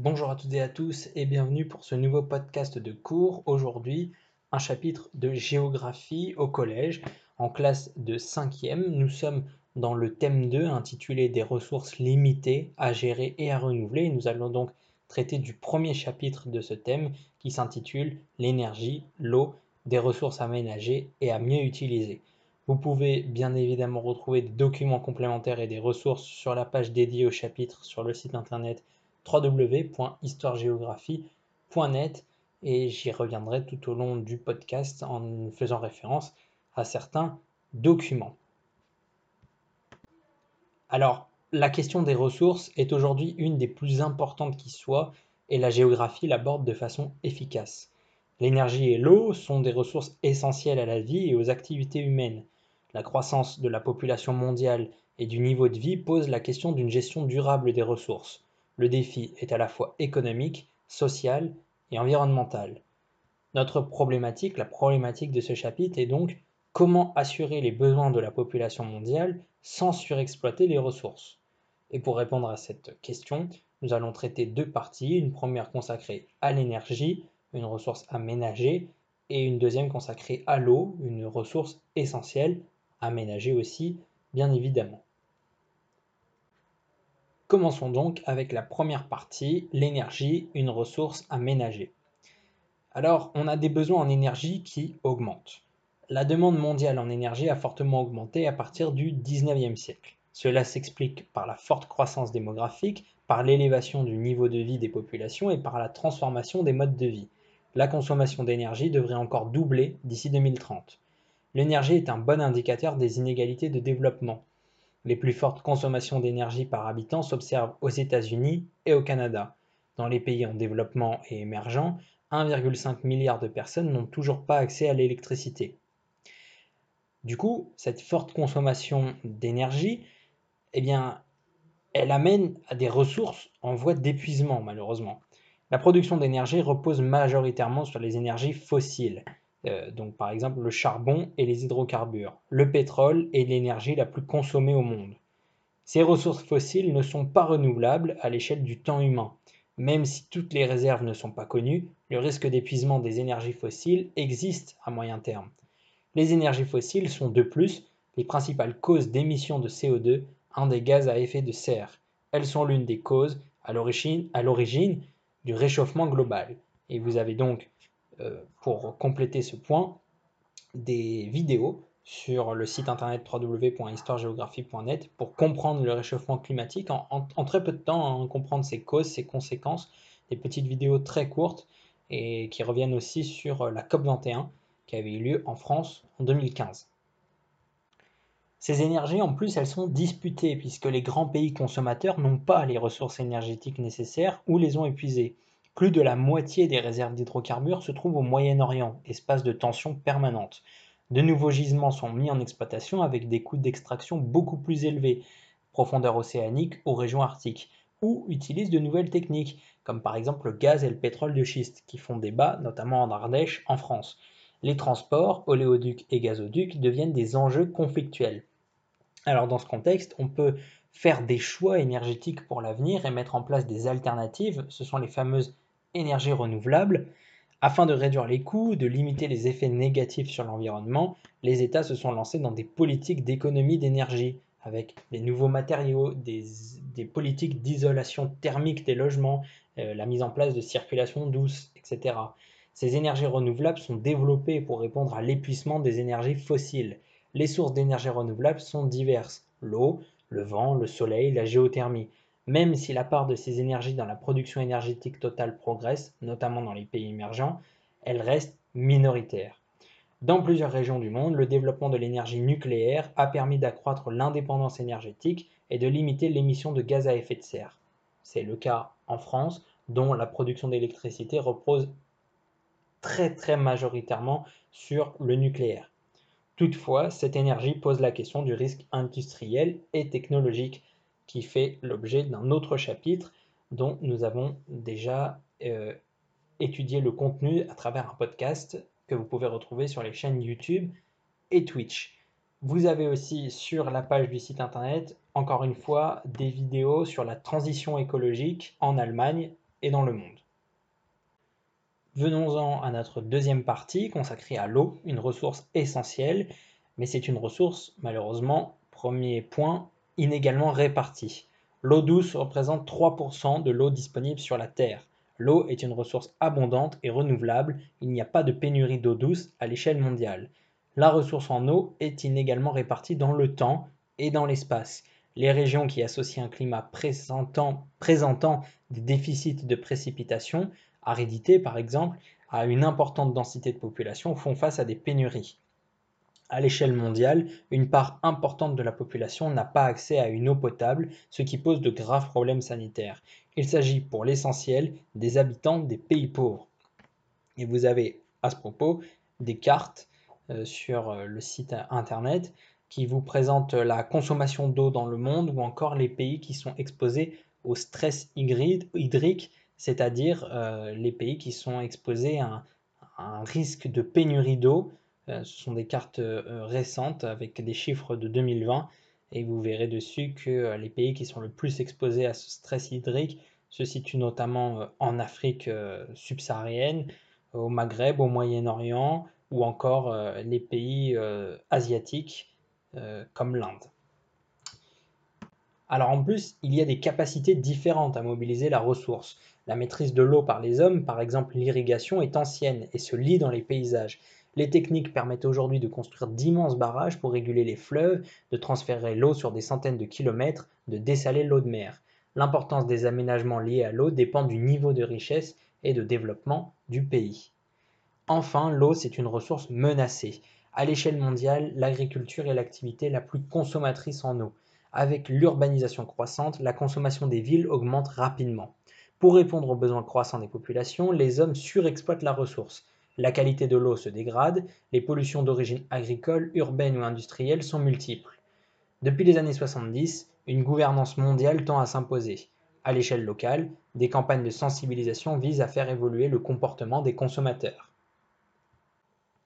Bonjour à toutes et à tous et bienvenue pour ce nouveau podcast de cours. Aujourd'hui, un chapitre de géographie au collège en classe de 5e. Nous sommes dans le thème 2 intitulé Des ressources limitées à gérer et à renouveler. Nous allons donc traiter du premier chapitre de ce thème qui s'intitule L'énergie, l'eau, des ressources à ménager et à mieux utiliser. Vous pouvez bien évidemment retrouver des documents complémentaires et des ressources sur la page dédiée au chapitre sur le site internet www.histoiregéographie.net et j'y reviendrai tout au long du podcast en faisant référence à certains documents. Alors, la question des ressources est aujourd'hui une des plus importantes qui soit et la géographie l'aborde de façon efficace. L'énergie et l'eau sont des ressources essentielles à la vie et aux activités humaines. La croissance de la population mondiale et du niveau de vie pose la question d'une gestion durable des ressources. Le défi est à la fois économique, social et environnemental. Notre problématique, la problématique de ce chapitre est donc comment assurer les besoins de la population mondiale sans surexploiter les ressources. Et pour répondre à cette question, nous allons traiter deux parties, une première consacrée à l'énergie, une ressource à ménager, et une deuxième consacrée à l'eau, une ressource essentielle aménager aussi, bien évidemment. Commençons donc avec la première partie, l'énergie, une ressource à ménager. Alors, on a des besoins en énergie qui augmentent. La demande mondiale en énergie a fortement augmenté à partir du 19e siècle. Cela s'explique par la forte croissance démographique, par l'élévation du niveau de vie des populations et par la transformation des modes de vie. La consommation d'énergie devrait encore doubler d'ici 2030. L'énergie est un bon indicateur des inégalités de développement. Les plus fortes consommations d'énergie par habitant s'observent aux États-Unis et au Canada. Dans les pays en développement et émergents, 1,5 milliard de personnes n'ont toujours pas accès à l'électricité. Du coup, cette forte consommation d'énergie, eh bien, elle amène à des ressources en voie d'épuisement, malheureusement. La production d'énergie repose majoritairement sur les énergies fossiles. Euh, donc par exemple le charbon et les hydrocarbures. Le pétrole est l'énergie la plus consommée au monde. Ces ressources fossiles ne sont pas renouvelables à l'échelle du temps humain. Même si toutes les réserves ne sont pas connues, le risque d'épuisement des énergies fossiles existe à moyen terme. Les énergies fossiles sont de plus les principales causes d'émissions de CO2, un des gaz à effet de serre. Elles sont l'une des causes à l'origine du réchauffement global. Et vous avez donc pour compléter ce point, des vidéos sur le site internet www.histoiregéographie.net pour comprendre le réchauffement climatique en, très peu de temps, hein, comprendre ses causes, ses conséquences, des petites vidéos très courtes et qui reviennent aussi sur la COP21 qui avait eu lieu en France en 2015. Ces énergies, en plus, elles sont disputées puisque les grands pays consommateurs n'ont pas les ressources énergétiques nécessaires ou les ont épuisées. Plus de la moitié des réserves d'hydrocarbures se trouvent au Moyen-Orient, espace de tension permanente. De nouveaux gisements sont mis en exploitation avec des coûts d'extraction beaucoup plus élevés, profondeur océanique ou région arctique, ou utilisent de nouvelles techniques, comme par exemple le gaz et le pétrole de schiste, qui font débat, notamment en Ardèche, en France. Les transports, oléoducs et gazoducs deviennent des enjeux conflictuels. Alors dans ce contexte, on peut faire des choix énergétiques pour l'avenir et mettre en place des alternatives, ce sont les fameuses énergie renouvelable. Afin de réduire les coûts, de limiter les effets négatifs sur l'environnement, les États se sont lancés dans des politiques d'économie d'énergie, avec des nouveaux matériaux, des, politiques d'isolation thermique des logements, euh, la mise en place de circulation douce, etc. Ces énergies renouvelables sont développées pour répondre à l'épuisement des énergies fossiles. Les sources d'énergie renouvelables sont diverses l'eau, le vent, le soleil, la géothermie. Même si la part de ces énergies dans la production énergétique totale progresse, notamment dans les pays émergents, elle reste minoritaire. Dans plusieurs régions du monde, le développement de l'énergie nucléaire a permis d'accroître l'indépendance énergétique et de limiter l'émission de gaz à effet de serre. C'est le cas en France, dont la production d'électricité repose très très majoritairement sur le nucléaire. Toutefois, cette énergie pose la question du risque industriel et technologique qui fait l'objet d'un autre chapitre dont nous avons déjà euh, étudié le contenu à travers un podcast que vous pouvez retrouver sur les chaînes YouTube et Twitch. Vous avez aussi sur la page du site internet, encore une fois, des vidéos sur la transition écologique en Allemagne et dans le monde. Venons-en à notre deuxième partie consacrée à l'eau, une ressource essentielle, mais c'est une ressource, malheureusement, premier point, inégalement répartie. L'eau douce représente 3% de l'eau disponible sur la Terre. L'eau est une ressource abondante et renouvelable, il n'y a pas de pénurie d'eau douce à l'échelle mondiale. La ressource en eau est inégalement répartie dans le temps et dans l'espace. Les régions qui associent un climat présentant, des déficits de précipitation aridité par exemple, à une importante densité de population font face à des pénuries. À l'échelle mondiale, une part importante de la population n'a pas accès à une eau potable, ce qui pose de graves problèmes sanitaires. Il s'agit pour l'essentiel des habitants des pays pauvres. Et vous avez à ce propos des cartes euh, sur euh, le site internet qui vous présentent la consommation d'eau dans le monde ou encore les pays qui sont exposés au stress hydrique c'est-à-dire euh, les pays qui sont exposés à un, risque de pénurie d'eau. Euh, ce sont des cartes euh, récentes avec des chiffres de 2020 et vous verrez dessus que les pays qui sont le plus exposés à ce stress hydrique se situent notamment en Afrique subsaharienne, au Maghreb, au Moyen-Orient ou encore les pays asiatiques comme l'Inde. Alors en plus, il y a des capacités différentes à mobiliser la ressource. La maîtrise de l'eau par les hommes, par exemple l'irrigation, est ancienne et se lie dans les paysages. Les techniques permettent aujourd'hui de construire d'immenses barrages pour réguler les fleuves, de transférer l'eau sur des centaines de kilomètres, de dessaler l'eau de mer. L'importance des aménagements liés à l'eau dépend du niveau de richesse et de développement du pays. Enfin, l'eau, c'est une ressource menacée. À l'échelle mondiale, l'agriculture est l'activité la plus consommatrice en eau. Avec l'urbanisation croissante, la consommation des villes augmente rapidement. Pour répondre aux besoins croissants des populations, les hommes surexploitent la ressource. La qualité de l'eau se dégrade, les pollutions d'origine agricole, urbaine ou industrielle sont multiples. Depuis les années 70, une gouvernance mondiale tend à s'imposer. À l'échelle locale, des campagnes de sensibilisation visent à faire évoluer le comportement des consommateurs.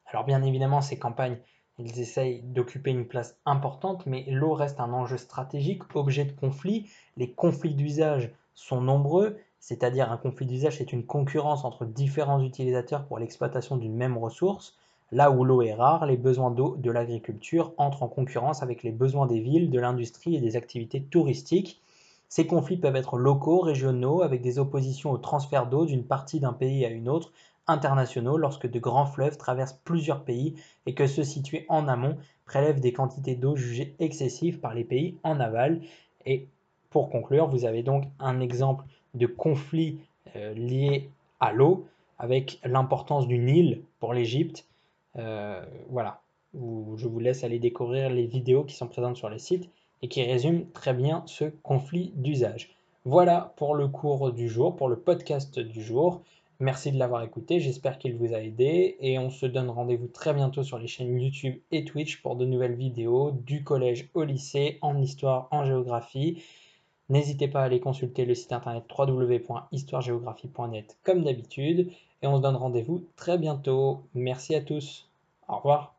Alors bien évidemment, ces campagnes, elles essayent d'occuper une place importante, mais l'eau reste un enjeu stratégique, objet de conflit. Les conflits d'usage sont nombreux c'est-à-dire un conflit d'usage, c'est une concurrence entre différents utilisateurs pour l'exploitation d'une même ressource. Là où l'eau est rare, les besoins d'eau de l'agriculture entrent en concurrence avec les besoins des villes, de l'industrie et des activités touristiques. Ces conflits peuvent être locaux, régionaux, avec des oppositions au transfert d'eau d'une partie d'un pays à une autre, internationaux lorsque de grands fleuves traversent plusieurs pays et que ceux situés en amont prélèvent des quantités d'eau jugées excessives par les pays en aval. Et pour conclure, vous avez donc un exemple de conflits euh, liés à l'eau, avec l'importance du Nil pour l'Égypte. Euh, voilà, je vous laisse aller découvrir les vidéos qui sont présentes sur le site et qui résument très bien ce conflit d'usage. Voilà pour le cours du jour, pour le podcast du jour. Merci de l'avoir écouté, j'espère qu'il vous a aidé et on se donne rendez-vous très bientôt sur les chaînes YouTube et Twitch pour de nouvelles vidéos du collège au lycée en histoire, en géographie. N'hésitez pas à aller consulter le site internet www.histoiregéographie.net comme d'habitude et on se donne rendez-vous très bientôt. Merci à tous. Au revoir.